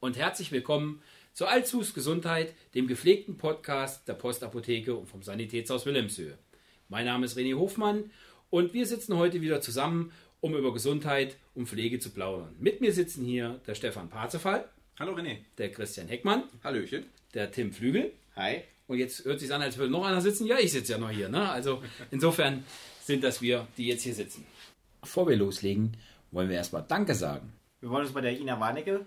und herzlich willkommen zu Allzus Gesundheit, dem gepflegten Podcast der Postapotheke und vom Sanitätshaus Wilhelmshöhe. Mein Name ist René Hofmann und wir sitzen heute wieder zusammen, um über Gesundheit und Pflege zu plaudern. Mit mir sitzen hier der Stefan Parzefall. Hallo René. Der Christian Heckmann. Hallöchen. Der Tim Flügel. Hi. Und jetzt hört es sich an, als würde noch einer sitzen. Ja, ich sitze ja noch hier. Ne? Also insofern sind das wir, die jetzt hier sitzen. Bevor wir loslegen, wollen wir erstmal Danke sagen. Wir wollen uns bei der Ina Warnecke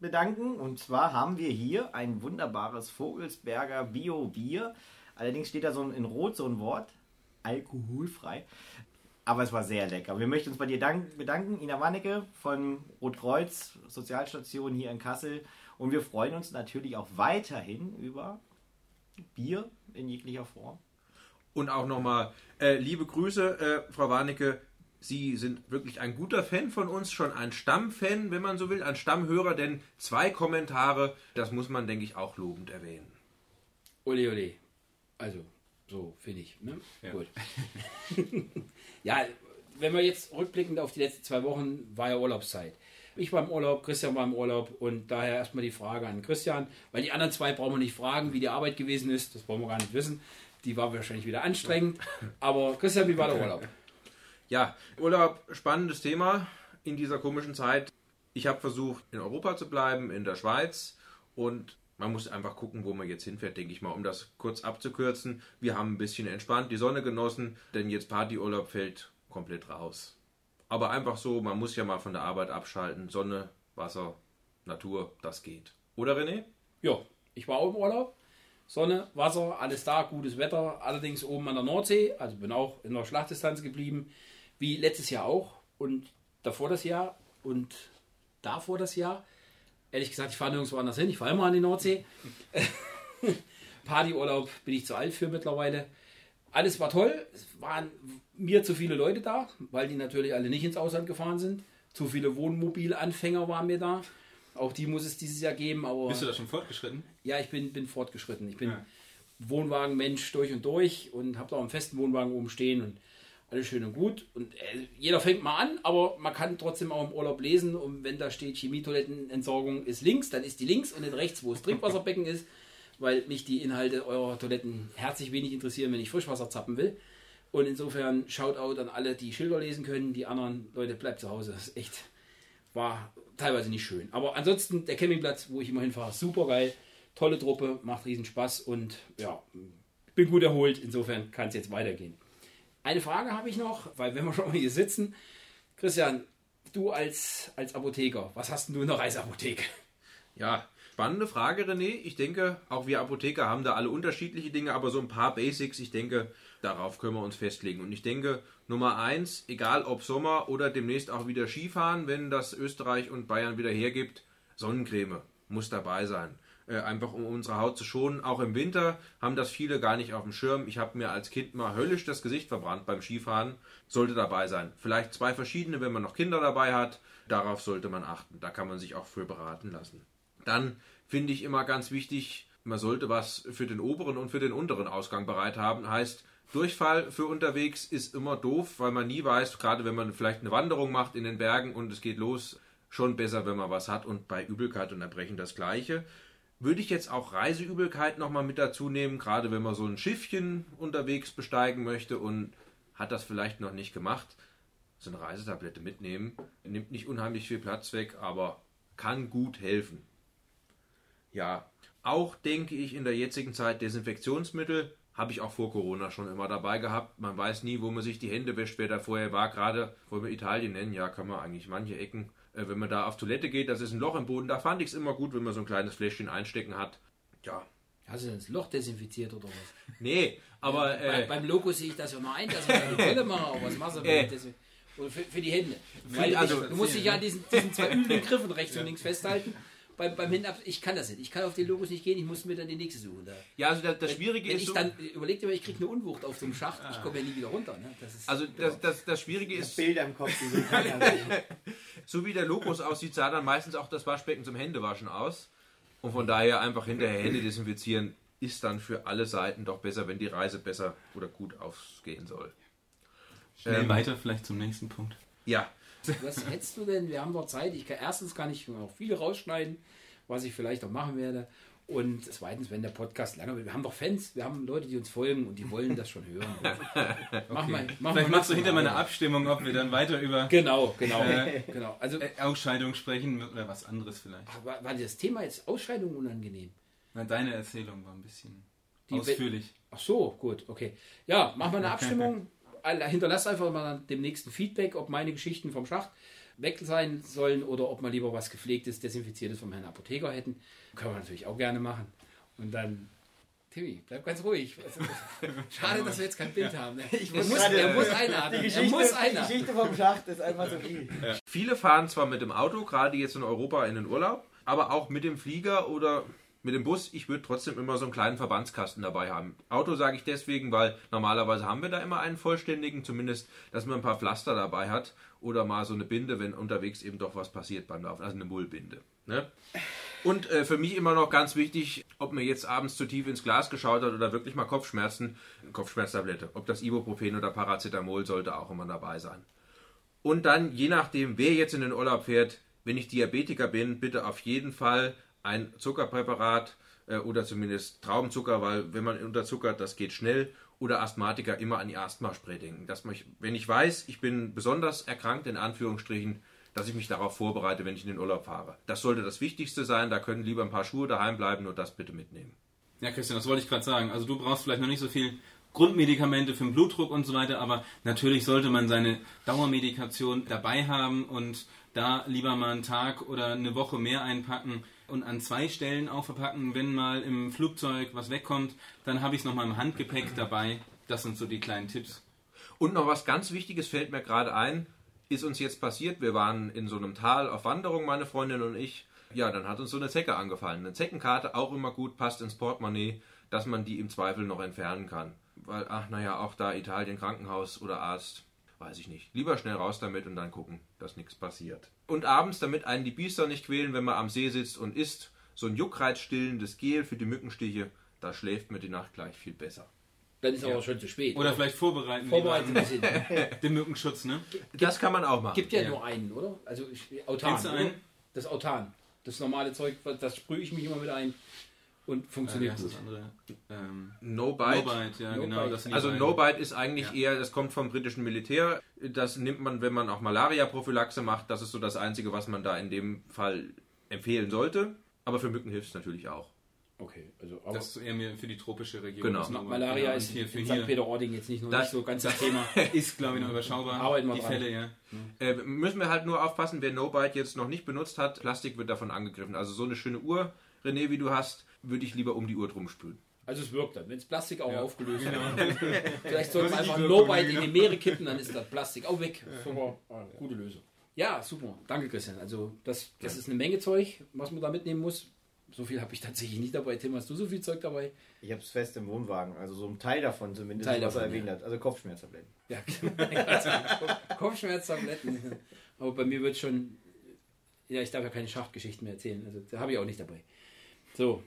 bedanken. Und zwar haben wir hier ein wunderbares Vogelsberger Bio-Bier. Allerdings steht da so in Rot so ein Wort. Alkoholfrei. Aber es war sehr lecker. Wir möchten uns bei dir bedanken, Ina Warnecke von Rotkreuz, Sozialstation hier in Kassel. Und wir freuen uns natürlich auch weiterhin über Bier in jeglicher Form. Und auch nochmal äh, liebe Grüße, äh, Frau Warnecke. Sie sind wirklich ein guter Fan von uns, schon ein Stammfan, wenn man so will, ein Stammhörer, denn zwei Kommentare, das muss man, denke ich, auch lobend erwähnen. Ole, ole. Also, so finde ich. Ne? Ja. Gut. ja, wenn wir jetzt rückblickend auf die letzten zwei Wochen, war ja Urlaubszeit. Ich war im Urlaub, Christian war im Urlaub und daher erstmal die Frage an Christian, weil die anderen zwei brauchen wir nicht fragen, wie die Arbeit gewesen ist, das wollen wir gar nicht wissen. Die war wahrscheinlich wieder anstrengend. Aber Christian, wie war der Urlaub? Ja, Urlaub, spannendes Thema in dieser komischen Zeit. Ich habe versucht, in Europa zu bleiben, in der Schweiz und man muss einfach gucken, wo man jetzt hinfährt, denke ich mal, um das kurz abzukürzen. Wir haben ein bisschen entspannt die Sonne genossen, denn jetzt Partyurlaub fällt komplett raus. Aber einfach so, man muss ja mal von der Arbeit abschalten. Sonne, Wasser, Natur, das geht. Oder René? Ja, ich war auch im Urlaub. Sonne, Wasser, alles da, gutes Wetter. Allerdings oben an der Nordsee, also bin auch in der Schlachtdistanz geblieben, wie letztes Jahr auch und davor das Jahr und davor das Jahr. Ehrlich gesagt, ich fahre nirgendwo anders hin, ich fahre immer an die Nordsee. Partyurlaub bin ich zu alt für mittlerweile. Alles war toll. Es waren mir zu viele Leute da, weil die natürlich alle nicht ins Ausland gefahren sind. Zu viele Wohnmobilanfänger waren mir da. Auch die muss es dieses Jahr geben. Aber Bist du da schon fortgeschritten? Ja, ich bin, bin fortgeschritten. Ich bin ja. Wohnwagenmensch durch und durch und habe da auch einen festen Wohnwagen oben stehen und alles schön und gut. Und äh, jeder fängt mal an, aber man kann trotzdem auch im Urlaub lesen. Und wenn da steht Chemietoilettenentsorgung ist links, dann ist die links und nicht rechts, wo das Trinkwasserbecken ist weil mich die Inhalte eurer Toiletten herzlich wenig interessieren, wenn ich Frischwasser zappen will. Und insofern Shoutout an alle, die Schilder lesen können. Die anderen Leute, bleibt zu Hause. Das ist echt, war teilweise nicht schön. Aber ansonsten, der Campingplatz, wo ich immer hinfahre, super geil. Tolle Truppe, macht riesen Spaß und ja, bin gut erholt. Insofern kann es jetzt weitergehen. Eine Frage habe ich noch, weil wenn wir schon mal hier sitzen, Christian, du als, als Apotheker, was hast denn du in der Reiseapotheke? Ja, Spannende Frage, René. Ich denke, auch wir Apotheker haben da alle unterschiedliche Dinge, aber so ein paar Basics, ich denke, darauf können wir uns festlegen. Und ich denke, Nummer eins, egal ob Sommer oder demnächst auch wieder Skifahren, wenn das Österreich und Bayern wieder hergibt, Sonnencreme muss dabei sein. Äh, einfach um unsere Haut zu schonen. Auch im Winter haben das viele gar nicht auf dem Schirm. Ich habe mir als Kind mal höllisch das Gesicht verbrannt beim Skifahren. Sollte dabei sein. Vielleicht zwei verschiedene, wenn man noch Kinder dabei hat. Darauf sollte man achten. Da kann man sich auch für beraten lassen. Dann finde ich immer ganz wichtig, man sollte was für den oberen und für den unteren Ausgang bereit haben. Heißt, Durchfall für unterwegs ist immer doof, weil man nie weiß, gerade wenn man vielleicht eine Wanderung macht in den Bergen und es geht los, schon besser, wenn man was hat. Und bei Übelkeit und Erbrechen das Gleiche. Würde ich jetzt auch Reiseübelkeit nochmal mit dazu nehmen, gerade wenn man so ein Schiffchen unterwegs besteigen möchte und hat das vielleicht noch nicht gemacht. So eine Reisetablette mitnehmen. Nimmt nicht unheimlich viel Platz weg, aber kann gut helfen. Ja, auch denke ich in der jetzigen Zeit Desinfektionsmittel habe ich auch vor Corona schon immer dabei gehabt. Man weiß nie, wo man sich die Hände wäscht, wer da vorher war. Gerade, wollen wir Italien nennen, ja, kann man eigentlich manche Ecken. Äh, wenn man da auf Toilette geht, das ist ein Loch im Boden. Da fand ich es immer gut, wenn man so ein kleines Fläschchen einstecken hat. Ja. Hast du das Loch desinfiziert oder was? Nee, aber. Ja, bei, äh, beim Logo sehe ich das ja noch ein, dass ich eine Brille mache, aber was machst du äh, für, für, die Hände. Weil also, ich, du musst dich ja an diesen, diesen zwei üblen Griffen rechts und links festhalten beim, beim Hinab, ich kann das nicht. Ich kann auf die Logos nicht gehen, ich muss mir dann die nächste suchen. Da. Ja, also das, das Schwierige wenn, wenn ist. Ich so dann, überleg dir mal, ich kriege eine Unwucht auf so einem Schacht, ich komme ja nie wieder runter. Ne? Das ist, also das, das, das Schwierige ist. Bilder im Kopf, die so wie der Logos aussieht, sah dann meistens auch das Waschbecken zum Händewaschen aus. Und von daher einfach hinterher Hände desinfizieren ist dann für alle Seiten doch besser, wenn die Reise besser oder gut ausgehen soll. Schnell ähm, weiter vielleicht zum nächsten Punkt. Ja. Was hättest du denn? Wir haben doch Zeit. Ich kann, erstens kann ich noch viele rausschneiden was ich vielleicht auch machen werde. Und zweitens, wenn der Podcast lange wird, wir haben doch Fans, wir haben Leute, die uns folgen und die wollen das schon hören. mach mal, mach Vielleicht mal machst du hinter meiner Abstimmung, ob wir dann weiter über Genau, genau. Äh, genau. Also, äh, Ausscheidung sprechen oder was anderes vielleicht. war, war das Thema jetzt Ausscheidung unangenehm? Na, deine Erzählung war ein bisschen Die ausführlich. Ach so, gut, okay. Ja, machen wir eine Abstimmung. Hinterlasst einfach mal dem nächsten Feedback, ob meine Geschichten vom Schacht weg sein sollen oder ob wir lieber was gepflegtes, desinfiziertes vom Herrn Apotheker hätten. Können wir natürlich auch gerne machen. Und dann, Timmy, bleib ganz ruhig. Schade, dass wir jetzt kein Bild haben. Ne? Ich er, muss gerade- er muss Die einatmen. Geschichte, Er muss die einatmen. Geschichte vom Schacht ist einfach so viel. Viele fahren zwar mit dem Auto, gerade jetzt in Europa in den Urlaub, aber auch mit dem Flieger oder mit dem Bus. Ich würde trotzdem immer so einen kleinen Verbandskasten dabei haben. Auto sage ich deswegen, weil normalerweise haben wir da immer einen vollständigen, zumindest, dass man ein paar Pflaster dabei hat oder mal so eine Binde, wenn unterwegs eben doch was passiert beim Laufen, also eine Mullbinde. Ne? Und äh, für mich immer noch ganz wichtig, ob man jetzt abends zu tief ins Glas geschaut hat oder wirklich mal Kopfschmerzen, Kopfschmerztablette. Ob das Ibuprofen oder Paracetamol sollte auch immer dabei sein. Und dann, je nachdem, wer jetzt in den Urlaub fährt, wenn ich Diabetiker bin, bitte auf jeden Fall ein Zuckerpräparat äh, oder zumindest Traubenzucker, weil wenn man unterzuckert, das geht schnell. Oder Asthmatiker immer an die Asthmaspray denken. Dass man, wenn ich weiß, ich bin besonders erkrankt, in Anführungsstrichen, dass ich mich darauf vorbereite, wenn ich in den Urlaub fahre. Das sollte das Wichtigste sein. Da können lieber ein paar Schuhe daheim bleiben und das bitte mitnehmen. Ja, Christian, das wollte ich gerade sagen. Also du brauchst vielleicht noch nicht so viel Grundmedikamente für den Blutdruck und so weiter, aber natürlich sollte man seine Dauermedikation dabei haben und da lieber mal einen Tag oder eine Woche mehr einpacken und an zwei Stellen auch verpacken. Wenn mal im Flugzeug was wegkommt, dann habe ich es nochmal im Handgepäck dabei. Das sind so die kleinen Tipps. Und noch was ganz Wichtiges fällt mir gerade ein, ist uns jetzt passiert. Wir waren in so einem Tal auf Wanderung, meine Freundin und ich. Ja, dann hat uns so eine Zecke angefallen. Eine Zeckenkarte auch immer gut, passt ins Portemonnaie, dass man die im Zweifel noch entfernen kann. Weil, ach naja, auch da Italien, Krankenhaus oder Arzt, weiß ich nicht. Lieber schnell raus damit und dann gucken, dass nichts passiert. Und abends, damit einen die Biester nicht quälen, wenn man am See sitzt und isst, so ein juckreizstillendes Gel für die Mückenstiche, da schläft man die Nacht gleich viel besser. Dann ist aber schon zu spät. Oder vielleicht vorbereiten. vorbereiten bisschen. Den Mückenschutz, ne? Das kann man auch machen. Gibt ja, Ja. nur einen, oder? Also ich, Autan. Kennst du oder? einen? Das Autan. Das normale Zeug, das sprühe ich mich immer mit ein und Äh, funktioniert heißt gut. das andere? Ähm, No Bite. No Bite, ja, No genau. Bite. Also. No Bite ist eigentlich Ja. eher, das kommt vom britischen Militär. Das nimmt man, wenn man auch Malaria-Prophylaxe macht. Das ist so das Einzige, was man da in dem Fall empfehlen sollte. Aber für Mücken hilft es natürlich auch. Okay, also aber Das ist eher mehr für die tropische Region. Genau. Bite, Malaria genau. Ist hier für in hier St. Peter-Ording jetzt nicht, noch Das- nicht so ganz das Thema. ist, glaube ich, noch überschaubar. Arbeiten wir die dran. Fälle, ja. Äh, müssen wir halt nur aufpassen, wer No Bite jetzt noch nicht benutzt hat, Plastik wird davon angegriffen. Also so eine schöne Uhr, René, wie du hast, würde ich lieber um die Uhr drum spülen. Also es wirkt dann, wenn das Plastik auch Ja. aufgelöst Genau. wird. Vielleicht sollten wir Das ist einfach No-Bite in genau. die Meere kippen, dann ist das Plastik auch weg. Super, ah, gute Lösung. Ja, super. Danke, Christian. Also das, das ist eine Menge Zeug, was man da mitnehmen muss. So viel habe ich tatsächlich nicht dabei. Tim, hast du so viel Zeug dabei? Ich habe es fest im Wohnwagen, also so ein Teil davon zumindest, Teil was er davon, erwähnt ja. hat. Also Kopfschmerztabletten. Ja, Kopfschmerztabletten. Aber bei mir wird schon. Ja, ich darf ja keine Schachtgeschichten mehr erzählen. Also da habe ich auch nicht dabei. So,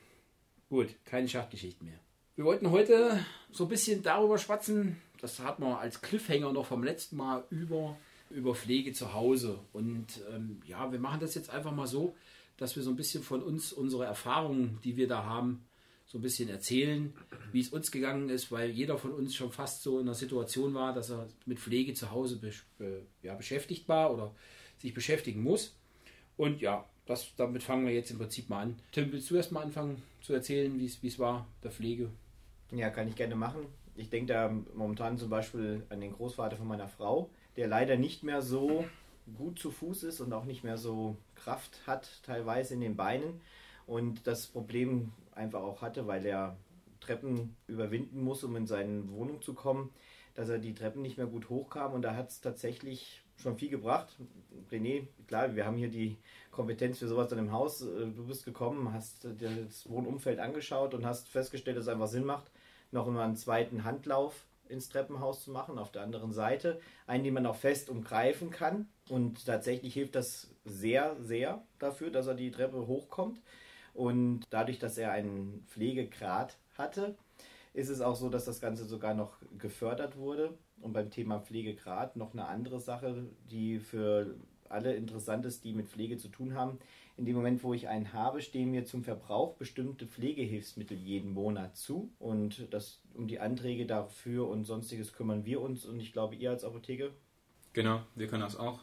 gut, keine Schachtgeschichten mehr. Wir wollten heute so ein bisschen darüber schwatzen. Das hat man als Cliffhanger noch vom letzten Mal über, über Pflege zu Hause. Und ähm, ja, wir machen das jetzt einfach mal so, dass wir so ein bisschen von uns, unsere Erfahrungen, die wir da haben, so ein bisschen erzählen, wie es uns gegangen ist, weil jeder von uns schon fast so in einer Situation war, dass er mit Pflege zu Hause besch äh, ja, beschäftigt war oder sich beschäftigen muss. Und ja, das, damit fangen wir jetzt im Prinzip mal an. Tim, willst du erst mal anfangen zu erzählen, wie es wie es war, der Pflege? Ja, kann ich gerne machen. Ich denke da momentan zum Beispiel an den Großvater von meiner Frau, der leider nicht mehr so gut zu Fuß ist und auch nicht mehr so Kraft hat, teilweise in den Beinen. Und das Problem einfach auch hatte, weil er Treppen überwinden muss, um in seine Wohnung zu kommen, dass er die Treppen nicht mehr gut hochkam. Und da hat es tatsächlich schon viel gebracht. René, klar, wir haben hier die Kompetenz für sowas dann im Haus. Äh, Du bist gekommen, hast das Wohnumfeld angeschaut und hast festgestellt, dass es einfach Sinn macht, noch immer einen zweiten Handlauf ins Treppenhaus zu machen, auf der anderen Seite. Einen, den man auch fest umgreifen kann. Und tatsächlich hilft das sehr, sehr dafür, dass er die Treppe hochkommt. Und dadurch, dass er einen Pflegegrad hatte, ist es auch so, dass das Ganze sogar noch gefördert wurde. Und beim Thema Pflegegrad noch eine andere Sache, die für alle Interessantes, die mit Pflege zu tun haben. In dem Moment, wo ich einen habe, stehen mir zum Verbrauch bestimmte Pflegehilfsmittel jeden Monat zu. Und das, um die Anträge dafür und sonstiges kümmern wir uns. Und ich glaube, ihr als Apotheke. Genau, wir können das auch.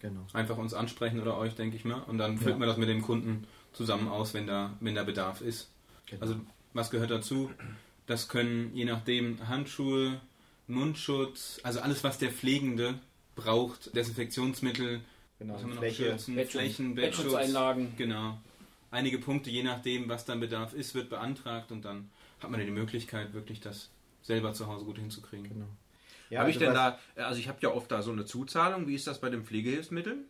Genau. Einfach uns ansprechen oder euch, denke ich mal. Und dann füllt Ja. man das mit dem Kunden zusammen aus, wenn da, wenn da Bedarf ist. Genau. Also was gehört dazu? Das können je nachdem Handschuhe, Mundschutz, also alles, was der Pflegende braucht, Desinfektionsmittel, genau. was haben wir noch? Fläche, Schürzen, Bettschutz- Flächen, Bettschutz. Bettschutzeinlagen. Genau. Einige Punkte, je nachdem, was dann Bedarf ist, wird beantragt und dann hat man die Möglichkeit, wirklich das selber zu Hause gut hinzukriegen. Genau. Ja, habe ich also denn was- da, also ich habe ja oft da so eine Zuzahlung, wie ist das bei den Pflegehilfsmitteln?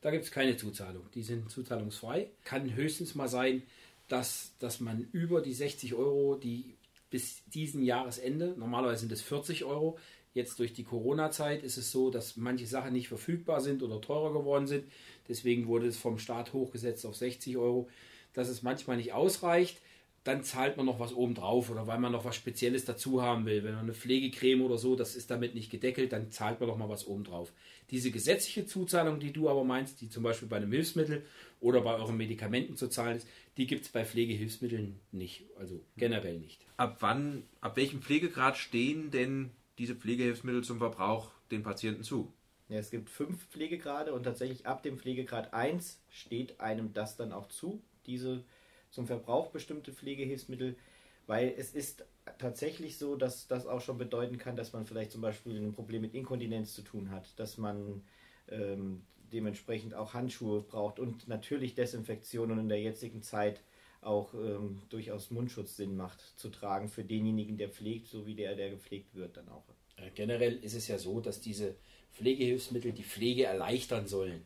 Da gibt es keine Zuzahlung. Die sind zuzahlungsfrei. Kann höchstens mal sein, dass, dass man über die 60 Euro, die bis diesen Jahresende, normalerweise sind es 40 Euro, jetzt durch die Corona-Zeit ist es so, dass manche Sachen nicht verfügbar sind oder teurer geworden sind. Deswegen wurde es vom Staat hochgesetzt auf 60 Euro, dass es manchmal nicht ausreicht. Dann zahlt man noch was oben drauf oder weil man noch was Spezielles dazu haben will. Wenn man eine Pflegecreme oder so, das ist damit nicht gedeckelt, dann zahlt man noch mal was oben drauf. Diese gesetzliche Zuzahlung, die du aber meinst, die zum Beispiel bei einem Hilfsmittel oder bei euren Medikamenten zu zahlen ist, die gibt es bei Pflegehilfsmitteln nicht. Also generell nicht. Ab wann, ab welchem Pflegegrad stehen denn diese Pflegehilfsmittel zum Verbrauch den Patienten zu? Ja, es gibt fünf Pflegegrade und tatsächlich ab dem Pflegegrad 1 steht einem das dann auch zu, diese zum Verbrauch bestimmte Pflegehilfsmittel, weil es ist tatsächlich so, dass das auch schon bedeuten kann, dass man vielleicht zum Beispiel ein Problem mit Inkontinenz zu tun hat, dass man ähm, dementsprechend auch Handschuhe braucht und natürlich Desinfektion und in der jetzigen Zeit auch ähm, durchaus Mundschutz Sinn macht zu tragen für denjenigen, der pflegt, so wie der, der gepflegt wird dann auch. Äh, Generell ist es ja so, dass diese Pflegehilfsmittel die Pflege erleichtern sollen.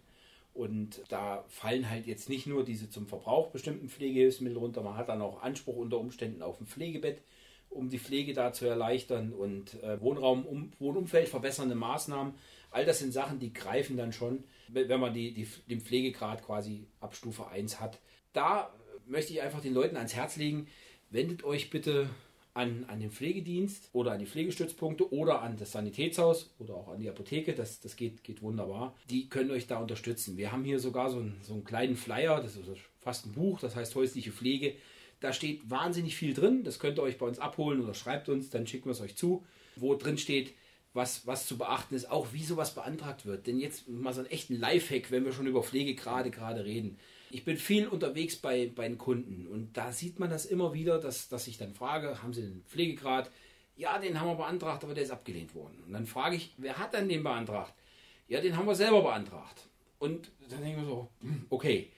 Und da fallen halt jetzt nicht nur diese zum Verbrauch bestimmten Pflegehilfsmittel runter, man hat dann auch Anspruch unter Umständen auf ein Pflegebett, um die Pflege da zu erleichtern und äh, Wohnraum, um, Wohnumfeld verbessernde Maßnahmen. All das sind Sachen, die greifen dann schon, wenn man die, die, den Pflegegrad quasi ab Stufe 1 hat. Da möchte ich einfach den Leuten ans Herz legen, wendet euch bitte an, an den Pflegedienst oder an die Pflegestützpunkte oder an das Sanitätshaus oder auch an die Apotheke. Das, das geht, geht wunderbar. Die können euch da unterstützen. Wir haben hier sogar so einen, so einen kleinen Flyer, das ist fast ein Buch, das heißt häusliche Pflege. Da steht wahnsinnig viel drin. Das könnt ihr euch bei uns abholen oder schreibt uns, dann schicken wir es euch zu, wo drin steht, was, was zu beachten ist, auch wie sowas beantragt wird. Denn jetzt mal so einen echten Lifehack, wenn wir schon über Pflege gerade gerade reden. Ich bin viel unterwegs bei, bei den Kunden und da sieht man das immer wieder, dass, dass ich dann frage, haben Sie den Pflegegrad? Ja, den haben wir beantragt, aber der ist abgelehnt worden. Und dann frage ich, wer hat denn den beantragt? Ja, den haben wir selber beantragt. Und dann denke ich mir so, hm, okay.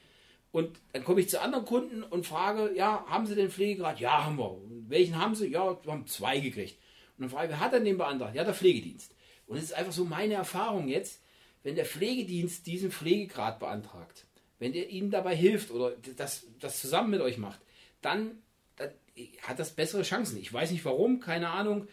Und dann komme ich zu anderen Kunden und frage, ja, haben Sie den Pflegegrad? Ja, haben wir. Und welchen haben Sie? Ja, wir haben zwei gekriegt. Und dann frage ich, wer hat denn den beantragt? Ja, der Pflegedienst. Und es ist einfach so meine Erfahrung jetzt, wenn der Pflegedienst diesen Pflegegrad beantragt, wenn der Ihnen dabei hilft oder das, das zusammen mit euch macht, dann, dann hat das bessere Chancen. Ich weiß nicht warum, keine Ahnung.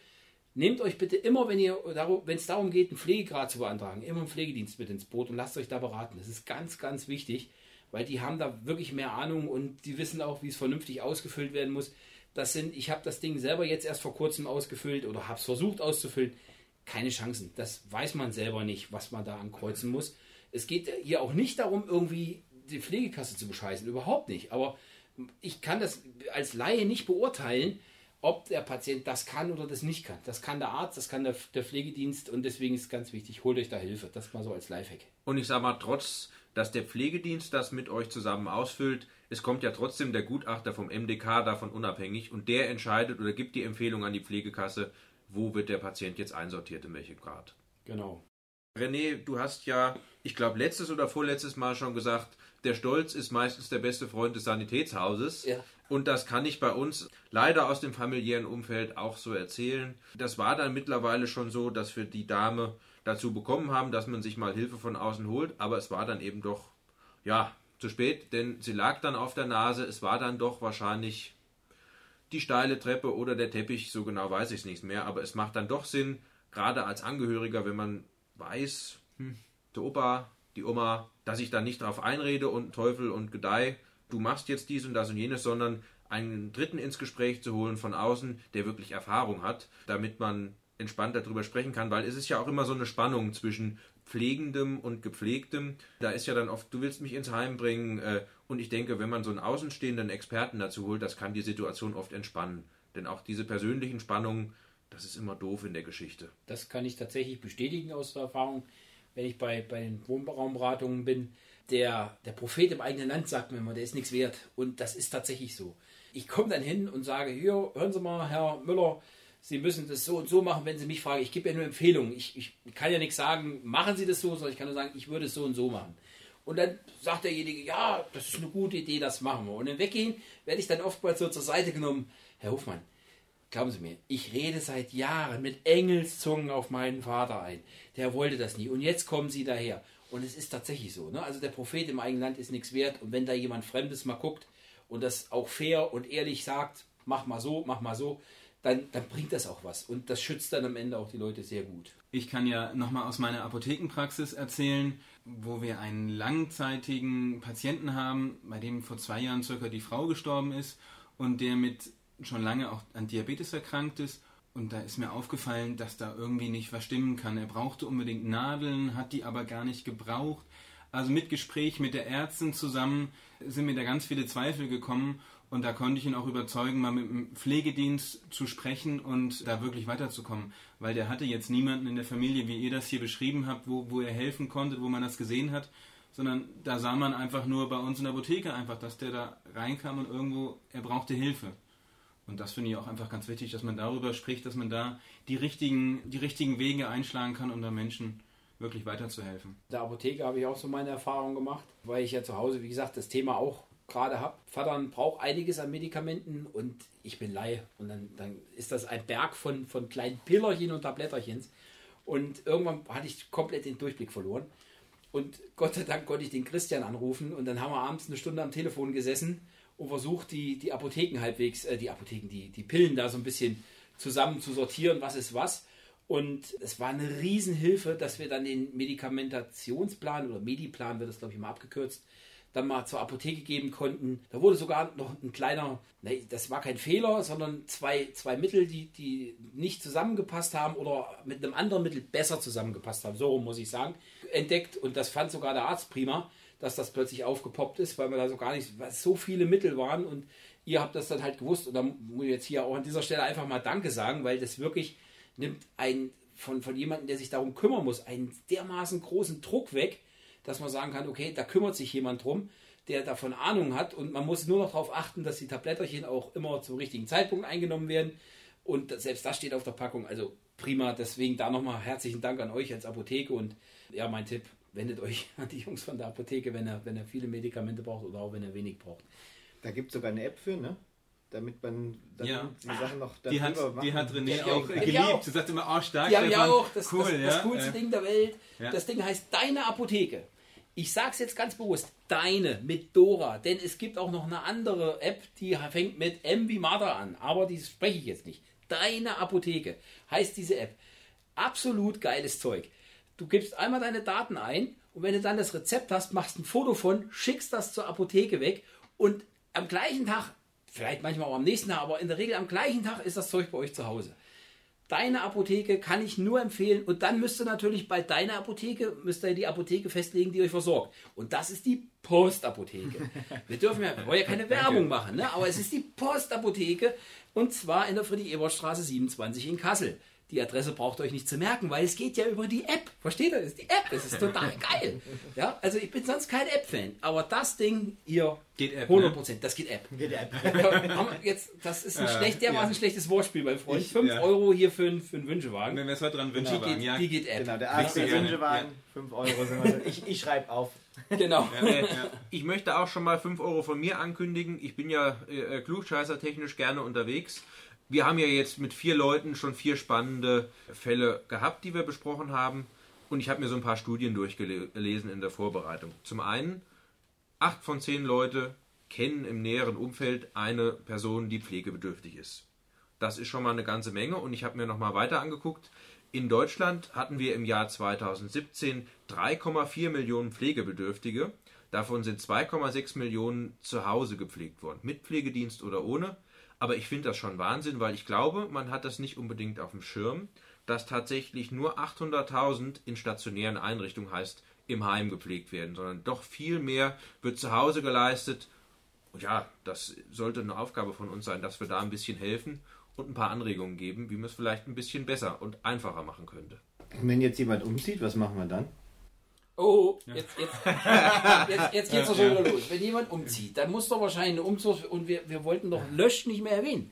Nehmt euch bitte immer, wenn ihr wenn es darum geht, einen Pflegegrad zu beantragen, immer einen Pflegedienst mit ins Boot und lasst euch da beraten. Das ist ganz, ganz wichtig, weil die haben da wirklich mehr Ahnung und die wissen auch, wie es vernünftig ausgefüllt werden muss. Das sind, ich habe das Ding selber jetzt erst vor kurzem ausgefüllt oder habe es versucht auszufüllen. Keine Chancen. Das weiß man selber nicht, was man da ankreuzen muss. Es geht hier auch nicht darum, irgendwie die Pflegekasse zu bescheißen. Überhaupt nicht. Aber ich kann das als Laie nicht beurteilen, ob der Patient das kann oder das nicht kann. Das kann der Arzt, das kann der, der Pflegedienst und deswegen ist es ganz wichtig, holt euch da Hilfe. Das mal so als Lifehack. Und ich sage mal, trotz, dass der Pflegedienst das mit euch zusammen ausfüllt, es kommt ja trotzdem der Gutachter vom MDK davon unabhängig und der entscheidet oder gibt die Empfehlung an die Pflegekasse, wo wird der Patient jetzt einsortiert, in welchem Grad. Genau. René, du hast ja, ich glaube, letztes oder vorletztes Mal schon gesagt, der Stolz ist meistens der beste Freund des Sanitätshauses. Ja. Und das kann ich bei uns leider aus dem familiären Umfeld auch so erzählen. Das war dann mittlerweile schon so, dass wir die Dame dazu bekommen haben, dass man sich mal Hilfe von außen holt. Aber es war dann eben doch, ja, zu spät, denn sie lag dann auf der Nase. Es war dann doch wahrscheinlich die steile Treppe oder der Teppich, so genau weiß ich es nicht mehr. Aber es macht dann doch Sinn, gerade als Angehöriger, wenn man weiß, hm, der Opa, die Oma, dass ich da nicht drauf einrede und Teufel und Gedeih, du machst jetzt dies und das und jenes, sondern einen Dritten ins Gespräch zu holen von außen, der wirklich Erfahrung hat, damit man entspannt darüber sprechen kann, weil es ist ja auch immer so eine Spannung zwischen Pflegendem und Gepflegtem. Da ist ja dann oft, du willst mich ins Heim bringen. Äh, und ich denke, wenn man so einen außenstehenden Experten dazu holt, das kann die Situation oft entspannen. Denn auch diese persönlichen Spannungen, das ist immer doof in der Geschichte. Das kann ich tatsächlich bestätigen aus der Erfahrung, wenn ich bei, bei den Wohnraumberatungen bin. Der, der Prophet im eigenen Land sagt mir immer, der ist nichts wert. Und das ist tatsächlich so. Ich komme dann hin und sage, hier, hören Sie mal, Herr Müller, Sie müssen das so und so machen, wenn Sie mich fragen. Ich gebe ja nur Empfehlungen. Ich, ich kann ja nichts sagen, machen Sie das so, sondern ich kann nur sagen, ich würde es so und so machen. Und dann sagt derjenige, ja, das ist eine gute Idee, das machen wir. Und im Weggehen werde ich dann oftmals so zur Seite genommen. Herr Hofmann, glauben Sie mir, ich rede seit Jahren mit Engelszungen auf meinen Vater ein. Der wollte das nie. Und jetzt kommen Sie daher. Und es ist tatsächlich so. Ne? Also der Prophet im eigenen Land ist nichts wert. Und wenn da jemand Fremdes mal guckt und das auch fair und ehrlich sagt, mach mal so, mach mal so, dann, dann bringt das auch was. Und das schützt dann am Ende auch die Leute sehr gut. Ich kann ja nochmal aus meiner Apothekenpraxis erzählen, wo wir einen langzeitigen Patienten haben, bei dem vor zwei Jahren circa die Frau gestorben ist und der mit schon lange auch an Diabetes erkrankt ist. Und da ist mir aufgefallen, dass da irgendwie nicht was stimmen kann. Er brauchte unbedingt Nadeln, hat die aber gar nicht gebraucht. Also mit Gespräch mit der Ärztin zusammen sind mir da ganz viele Zweifel gekommen und da konnte ich ihn auch überzeugen, mal mit dem Pflegedienst zu sprechen und da wirklich weiterzukommen. Weil der hatte jetzt niemanden in der Familie, wie ihr das hier beschrieben habt, wo, wo er helfen konnte, wo man das gesehen hat. Sondern da sah man einfach nur bei uns in der Apotheke einfach, dass der da reinkam und irgendwo, er brauchte Hilfe. Und das finde ich auch einfach ganz wichtig, dass man darüber spricht, dass man da die richtigen, die richtigen Wege einschlagen kann, um da Menschen wirklich weiterzuhelfen. In der Apotheke habe ich auch so meine Erfahrungen gemacht, weil ich ja zu Hause, wie gesagt, das Thema auch gerade habe. Vater braucht einiges an Medikamenten und ich bin Laie. Und dann, dann ist das ein Berg von, von kleinen Pillerchen und Tabletterchens. Und irgendwann hatte ich komplett den Durchblick verloren. Und Gott sei Dank konnte ich den Christian anrufen und dann haben wir abends eine Stunde am Telefon gesessen und versucht, die, die Apotheken halbwegs, äh, die Apotheken, die, die Pillen da so ein bisschen zusammen zu sortieren, was ist was. Und es war eine Riesenhilfe, dass wir dann den Medikamentationsplan oder Mediplan wird das, glaube ich, mal abgekürzt, dann mal zur Apotheke geben konnten. Da wurde sogar noch ein kleiner, nee, das war kein Fehler, sondern zwei, zwei Mittel, die, die nicht zusammengepasst haben oder mit einem anderen Mittel besser zusammengepasst haben, so muss ich sagen, entdeckt. Und das fand sogar der Arzt prima, dass das plötzlich aufgepoppt ist, weil wir da so gar nicht, so viele Mittel waren und ihr habt das dann halt gewusst. Und da muss ich jetzt hier auch an dieser Stelle einfach mal Danke sagen, weil das wirklich nimmt ein von, von jemandem, der sich darum kümmern muss, einen dermaßen großen Druck weg, dass man sagen kann, okay, da kümmert sich jemand drum, der davon Ahnung hat. Und man muss nur noch darauf achten, dass die Tabletterchen auch immer zum richtigen Zeitpunkt eingenommen werden. Und selbst das steht auf der Packung, also prima, deswegen da nochmal herzlichen Dank an euch als Apotheke. Und ja, mein Tipp, wendet euch an die Jungs von der Apotheke, wenn er, wenn er viele Medikamente braucht oder auch wenn er wenig braucht. Da gibt es sogar eine App für, ne? damit man ja. die Sachen noch die hat, die hat René auch, auch geliebt. Auch. Sie sagt immer, oh stark, Die haben ja auch das, cool, das, ja? das coolste ja. Ding der Welt. Ja. Das Ding heißt Deine Apotheke. Ich sage es jetzt ganz bewusst, deine mit Dora, denn es gibt auch noch eine andere App, die fängt mit M wie Martha an, aber die spreche ich jetzt nicht. Deine Apotheke heißt diese App. Absolut geiles Zeug. Du gibst einmal deine Daten ein und wenn du dann das Rezept hast, machst ein Foto von, schickst das zur Apotheke weg und am gleichen Tag, vielleicht manchmal auch am nächsten Tag, aber in der Regel am gleichen Tag ist das Zeug bei euch zu Hause. Deine Apotheke kann ich nur empfehlen. Und dann müsst ihr natürlich bei deiner Apotheke, müsst ihr die Apotheke festlegen, die euch versorgt. Und das ist die Postapotheke. Wir dürfen ja, wir wollen ja keine Werbung machen, ne? aber es ist die Postapotheke. Und zwar in der Friedrich-Ebert-Straße 27 in Kassel. Die Adresse braucht ihr euch nicht zu merken, weil es geht ja über die App. Versteht ihr? Das ist die App. Das ist total geil. Ja, also ich bin sonst kein App-Fan. Aber das Ding hier, geht App, 100 Prozent, ne? das geht App. Geht App. jetzt, das ist ein äh, schlecht, dermaßen ja. schlechtes Wortspiel, mein Freund. 5 ja. Euro hier für, einen, für einen Wünschewagen. Wenn wir es heute dran Wünschewagen, die geht, ja. Die geht App. Genau, der Arzt der Wünschewagen, 5 ja. Euro sind wir Ich, ich schreibe auf. Genau. Ich möchte auch schon mal 5 Euro von mir ankündigen. Ich bin ja äh, klugscheißer technisch gerne unterwegs wir haben ja jetzt mit vier Leuten schon vier spannende Fälle gehabt, die wir besprochen haben. Und ich habe mir so ein paar Studien durchgelesen in der Vorbereitung. Zum einen, acht von zehn Leute kennen im näheren Umfeld eine Person, die pflegebedürftig ist. Das ist schon mal eine ganze Menge. Und ich habe mir nochmal weiter angeguckt. In Deutschland hatten wir im Jahr 2017 3,4 Millionen Pflegebedürftige. Davon sind 2,6 Millionen zu Hause gepflegt worden, mit Pflegedienst oder ohne. Aber ich finde das schon Wahnsinn, weil ich glaube, man hat das nicht unbedingt auf dem Schirm. dass tatsächlich nur 800.000 in stationären Einrichtungen heißt, im Heim gepflegt werden, sondern doch viel mehr wird zu Hause geleistet. Und ja, das sollte eine Aufgabe von uns sein, dass wir da ein bisschen helfen und ein paar Anregungen geben, wie man es vielleicht ein bisschen besser und einfacher machen könnte. Wenn jetzt jemand umzieht, was machen wir dann? Oh, jetzt, jetzt, jetzt, jetzt geht's doch schon wieder los. Wenn jemand umzieht, dann muss doch wahrscheinlich eine Umzug und wir, wir wollten doch Lösch nicht mehr erwähnen.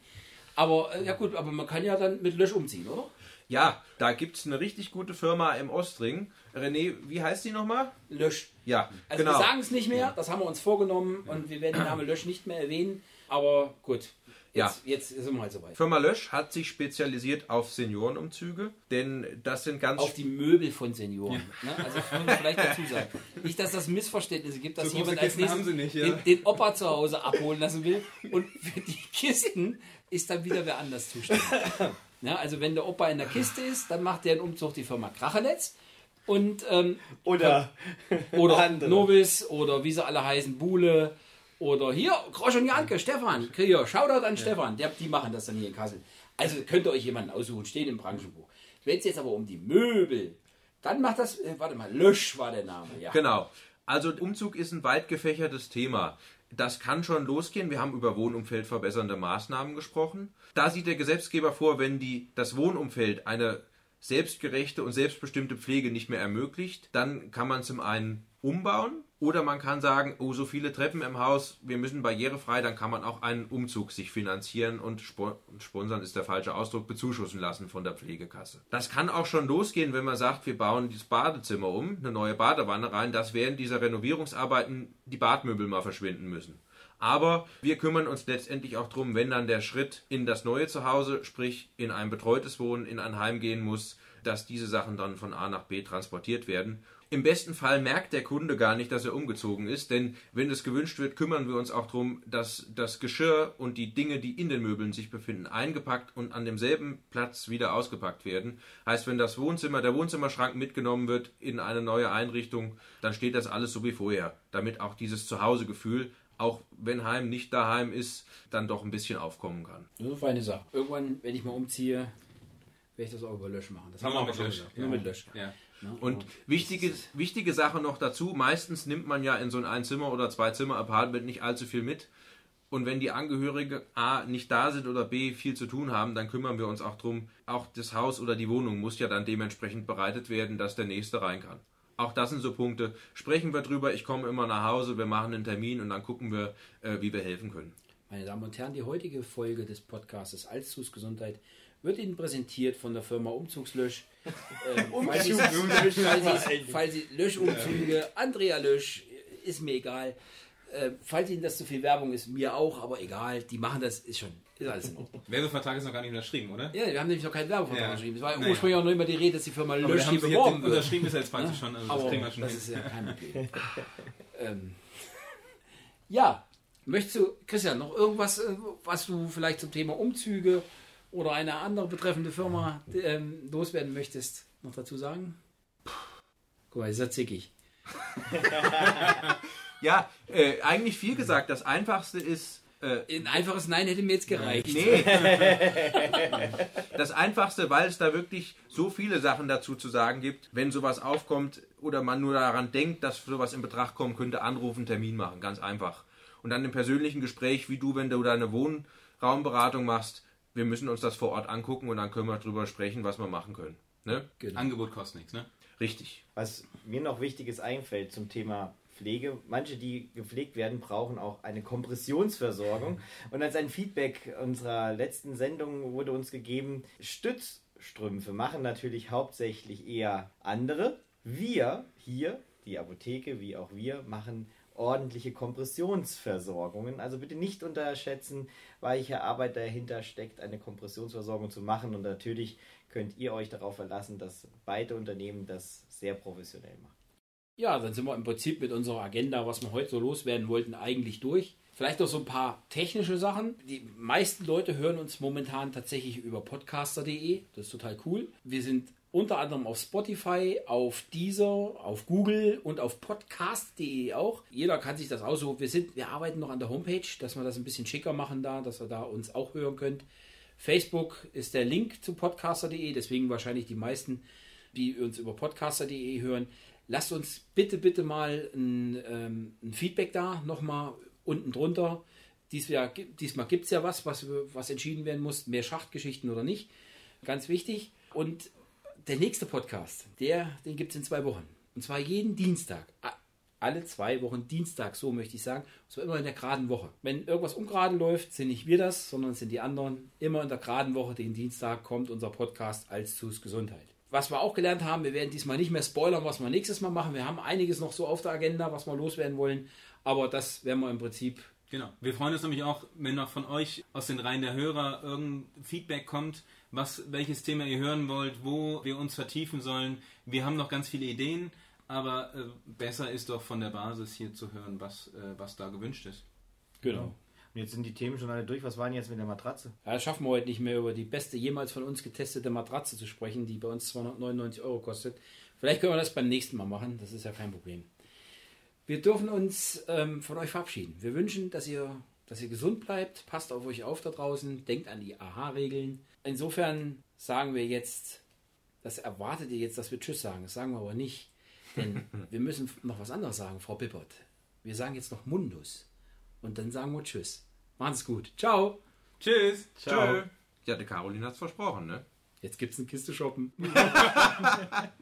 Aber äh, ja gut, aber man kann ja dann mit Lösch umziehen, oder? Ja, da gibt es eine richtig gute Firma im Ostring. René, wie heißt die nochmal? Lösch. Ja, Also genau. wir sagen es nicht mehr, das haben wir uns vorgenommen und wir werden den Namen Lösch nicht mehr erwähnen. Aber gut, jetzt, jetzt sind wir halt soweit. Firma Lösch hat sich spezialisiert auf Seniorenumzüge, denn das sind ganz Auf die Möbel von Senioren. Ne? Also das muss man vielleicht dazu sagen. Nicht, dass das Missverständnisse gibt, dass So jemand als nächstes nicht, ja. den, den Opa zu Hause abholen lassen will und für die Kisten ist dann wieder wer anders zuständig. Ja, also wenn der Opa in der Kiste ist, dann macht der einen Umzug die Firma Krachernetz und ähm, Oder, oder Andere. Novis oder wie sie alle heißen, Bule oder hier, Grosch und Janke, Stefan, hier, Shoutout an Stefan, der, die machen das dann hier in Kassel. Also könnt ihr euch jemanden aussuchen, steht im Branchenbuch. Wenn es jetzt aber um die Möbel, dann macht das, äh, warte mal, Lösch war der Name, ja. Genau. Also Umzug ist ein weit gefächertes Thema. Das kann schon losgehen. Wir haben über Wohnumfeld verbessernde Maßnahmen gesprochen. Da sieht der Gesetzgeber vor, wenn die, das Wohnumfeld eine selbstgerechte und selbstbestimmte Pflege nicht mehr ermöglicht, dann kann man zum einen umbauen oder man kann sagen, oh, so viele Treppen im Haus, wir müssen barrierefrei, dann kann man auch einen Umzug sich finanzieren und spo- sponsern ist der falsche Ausdruck, bezuschussen lassen von der Pflegekasse. Das kann auch schon losgehen, wenn man sagt, wir bauen dieses Badezimmer um, eine neue Badewanne rein, dass während dieser Renovierungsarbeiten die Badmöbel mal verschwinden müssen. Aber wir kümmern uns letztendlich auch darum, wenn dann der Schritt in das neue Zuhause, sprich in ein betreutes Wohnen, in ein Heim gehen muss, dass diese Sachen dann von A nach B transportiert werden. Im besten Fall merkt der Kunde gar nicht, dass er umgezogen ist, denn wenn es gewünscht wird, kümmern wir uns auch darum, dass das Geschirr und die Dinge, die in den Möbeln sich befinden, eingepackt und an demselben Platz wieder ausgepackt werden. Heißt, wenn das Wohnzimmer, der Wohnzimmerschrank mitgenommen wird in eine neue Einrichtung, dann steht das alles so wie vorher, damit auch dieses Zuhausegefühl, auch wenn Heim nicht daheim ist, dann doch ein bisschen aufkommen kann. Das ist eine feine Sache. Irgendwann, wenn ich mal umziehe, werde ich das auch über Lösch machen. Das haben wir aber mit Lösch, ja. Nur mit Lösch. Ja. Ne? Und wichtige, wichtige Sache noch dazu, meistens nimmt man ja in so ein Einzimmer- oder Zwei-Zimmer-Apartment nicht allzu viel mit. Und wenn die Angehörigen A nicht da sind oder B viel zu tun haben, dann kümmern wir uns auch drum. Auch das Haus oder die Wohnung muss ja dann dementsprechend bereitet werden, dass der Nächste rein kann. Auch das sind so Punkte. Sprechen wir drüber, ich komme immer nach Hause, wir machen einen Termin und dann gucken wir, äh, wie wir helfen können. Meine Damen und Herren, die heutige Folge des Podcasts Alzus Gesundheit wird Ihnen präsentiert von der Firma Umzugslösch. Ähm, falls, Sie, falls, Sie, falls Sie Löschumzüge, Andrea Lösch, ist mir egal. Äh, falls Ihnen das zu viel Werbung ist, mir auch, aber egal, die machen das, ist schon, ist alles in Ordnung. Werbevertrag ist noch gar nicht unterschrieben, oder? Ja, wir haben nämlich noch keinen Werbevertrag Ja. geschrieben. Es war ja Naja. ursprünglich auch nur immer die Rede, dass die Firma Aber Lösch hier beworben wird. unterschrieben ist jetzt praktisch schon, also das Aber kriegen wir schon das hin. ist ja kein Problem. ähm, ja, möchtest du, Christian, noch irgendwas, äh, was du vielleicht zum Thema Umzüge oder eine andere betreffende Firma ähm, loswerden möchtest, noch dazu sagen? Guck mal, ist ja zickig. Ja, äh, eigentlich viel gesagt. Das Einfachste ist, äh, Ein einfaches Nein hätte mir jetzt gereicht. Nee. das Einfachste, weil es da wirklich so viele Sachen dazu zu sagen gibt, wenn sowas aufkommt oder man nur daran denkt, dass sowas in Betracht kommen könnte, anrufen, Termin machen, ganz einfach. Und dann im persönlichen Gespräch, wie du, wenn du deine Wohnraumberatung machst, wir müssen uns das vor Ort angucken und dann können wir drüber sprechen, was wir machen können. Ne? Genau. Angebot kostet nichts, ne? Richtig. Was mir noch Wichtiges einfällt zum Thema Pflege. Manche, die gepflegt werden, brauchen auch eine Kompressionsversorgung. Und als ein Feedback unserer letzten Sendung wurde uns gegeben, Stützstrümpfe machen natürlich hauptsächlich eher andere. Wir hier, die Apotheke wie auch wir, machen ordentliche Kompressionsversorgungen. Also bitte nicht unterschätzen, welche Arbeit dahinter steckt, eine Kompressionsversorgung zu machen. Und natürlich könnt ihr euch darauf verlassen, dass beide Unternehmen das sehr professionell machen. Ja, dann sind wir im Prinzip mit unserer Agenda, was wir heute so loswerden wollten, eigentlich durch. Vielleicht noch so ein paar technische Sachen. Die meisten Leute hören uns momentan tatsächlich über podcaster.de. Das ist total cool. Wir sind unter anderem auf Spotify, auf Deezer, auf Google und auf podcast.de auch. Jeder kann sich das aussuchen. Wir, sind, wir arbeiten noch an der Homepage, dass wir das ein bisschen schicker machen da, dass ihr da uns auch hören könnt. Facebook ist der Link zu podcaster.de, deswegen wahrscheinlich die meisten, die uns über podcaster.de hören. Lasst uns bitte, bitte mal ein, ähm, ein Feedback da, nochmal unten drunter. Dies Jahr, diesmal gibt es ja was, was, was entschieden werden muss, mehr Schachtgeschichten oder nicht. Ganz wichtig. Und der nächste Podcast, der, den gibt es in zwei Wochen. Und zwar jeden Dienstag. Alle zwei Wochen Dienstag, so möchte ich sagen. Und zwar immer in der geraden Woche. Wenn irgendwas ungerade läuft, sind nicht wir das, sondern sind die anderen. Immer in der geraden Woche, den Dienstag, kommt unser Podcast als Zus Gesundheit. Was wir auch gelernt haben, wir werden diesmal nicht mehr spoilern, was wir nächstes Mal machen. Wir haben einiges noch so auf der Agenda, was wir loswerden wollen. Aber das werden wir im Prinzip Genau. Wir freuen uns nämlich auch, wenn noch von euch aus den Reihen der Hörer irgendein Feedback kommt, was, welches Thema ihr hören wollt, wo wir uns vertiefen sollen. Wir haben noch ganz viele Ideen, aber äh, besser ist doch von der Basis hier zu hören, was, äh, was da gewünscht ist. Genau. Und jetzt sind die Themen schon alle durch. Was war denn jetzt mit der Matratze? Ja, das schaffen wir heute nicht mehr über die beste jemals von uns getestete Matratze zu sprechen, die bei uns 299 Euro kostet. Vielleicht können wir das beim nächsten Mal machen, das ist ja kein Problem. Wir dürfen uns ähm, von euch verabschieden. Wir wünschen, dass ihr, dass ihr gesund bleibt, passt auf euch auf da draußen, denkt an die Aha-Regeln. Insofern sagen wir jetzt, das erwartet ihr jetzt, dass wir Tschüss sagen. Das sagen wir aber nicht. Denn wir müssen noch was anderes sagen, Frau Bippert. Wir sagen jetzt noch Mundus. Und dann sagen wir Tschüss. Machen's gut. Ciao. Tschüss. Ciao. Ja, der Caroline hat's versprochen, ne? Jetzt gibt's eine Kiste shoppen.